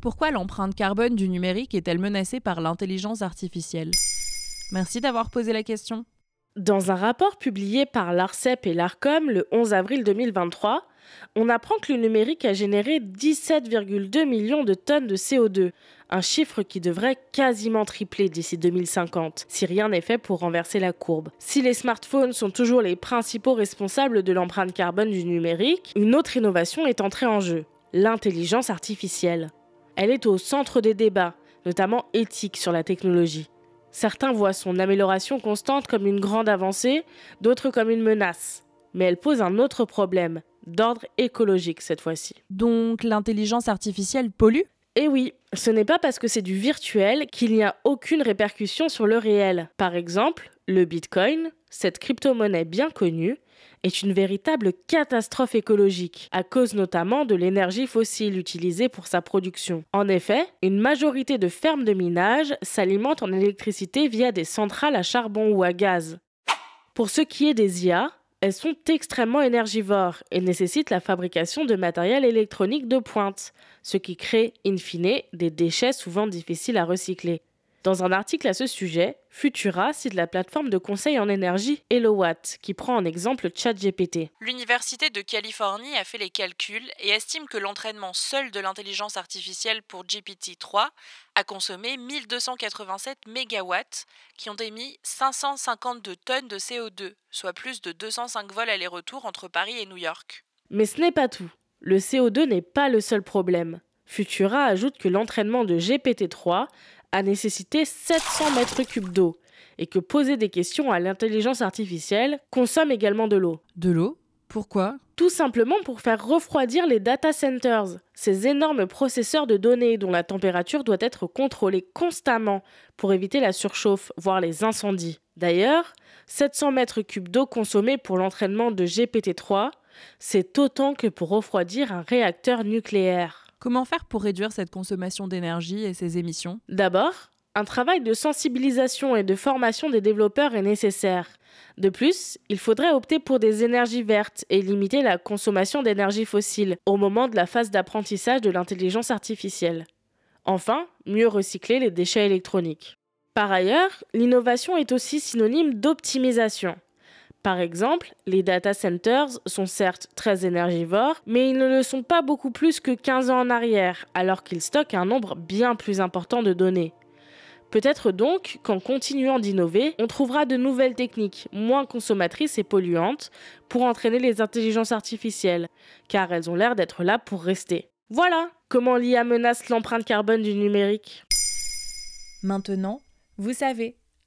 Pourquoi l'empreinte carbone du numérique est-elle menacée par l'intelligence artificielle? Merci d'avoir posé la question. Dans un rapport publié par l'ARCEP et l'ARCOM le 11 avril 2023, on apprend que le numérique a généré 17,2 millions de tonnes de CO2, un chiffre qui devrait quasiment tripler d'ici 2050, si rien n'est fait pour renverser la courbe. Si les smartphones sont toujours les principaux responsables de l'empreinte carbone du numérique, une autre innovation est entrée en jeu, l'intelligence artificielle. Elle est au centre des débats, notamment éthiques sur la technologie. Certains voient son amélioration constante comme une grande avancée, d'autres comme une menace. Mais elle pose un autre problème, d'ordre écologique cette fois-ci. Donc l'intelligence artificielle pollue? Eh oui, ce n'est pas parce que c'est du virtuel qu'il n'y a aucune répercussion sur le réel. Par exemple, le Bitcoin, cette crypto-monnaie bien connue, est une véritable catastrophe écologique, à cause notamment de l'énergie fossile utilisée pour sa production. En effet, une majorité de fermes de minage s'alimentent en électricité via des centrales à charbon ou à gaz. Pour ce qui est des IA, elles sont extrêmement énergivores et nécessitent la fabrication de matériel électronique de pointe, ce qui crée, in fine, des déchets souvent difficiles à recycler. Dans un article à ce sujet, Futura cite la plateforme de conseil en énergie HelloWatt, qui prend en exemple ChatGPT. L'Université de Californie a fait les calculs et estime que l'entraînement seul de l'intelligence artificielle pour GPT-3 a consommé 1287 MW, qui ont émis 552 tonnes de CO2, soit plus de 205 vols aller-retour entre Paris et New York. Mais ce n'est pas tout. Le CO2 n'est pas le seul problème. Futura ajoute que l'entraînement de GPT-3 a nécessité 700 mètres cubes d'eau et que poser des questions à l'intelligence artificielle consomme également de l'eau. De l'eau? Pourquoi? Tout simplement pour faire refroidir les data centers, ces énormes processeurs de données dont la température doit être contrôlée constamment pour éviter la surchauffe, voire les incendies. D'ailleurs, 700 mètres cubes d'eau consommés pour l'entraînement de GPT-3, c'est autant que pour refroidir un réacteur nucléaire. Comment faire pour réduire cette consommation d'énergie et ces émissions? D'abord, un travail de sensibilisation et de formation des développeurs est nécessaire. De plus, il faudrait opter pour des énergies vertes et limiter la consommation d'énergie fossile au moment de la phase d'apprentissage de l'intelligence artificielle. Enfin, mieux recycler les déchets électroniques. Par ailleurs, l'innovation est aussi synonyme d'optimisation. Par exemple, les data centers sont certes très énergivores, mais ils ne le sont pas beaucoup plus que 15 ans en arrière, alors qu'ils stockent un nombre bien plus important de données. Peut-être donc qu'en continuant d'innover, on trouvera de nouvelles techniques moins consommatrices et polluantes pour entraîner les intelligences artificielles, car elles ont l'air d'être là pour rester. Voilà comment l'IA menace l'empreinte carbone du numérique. Maintenant, vous savez.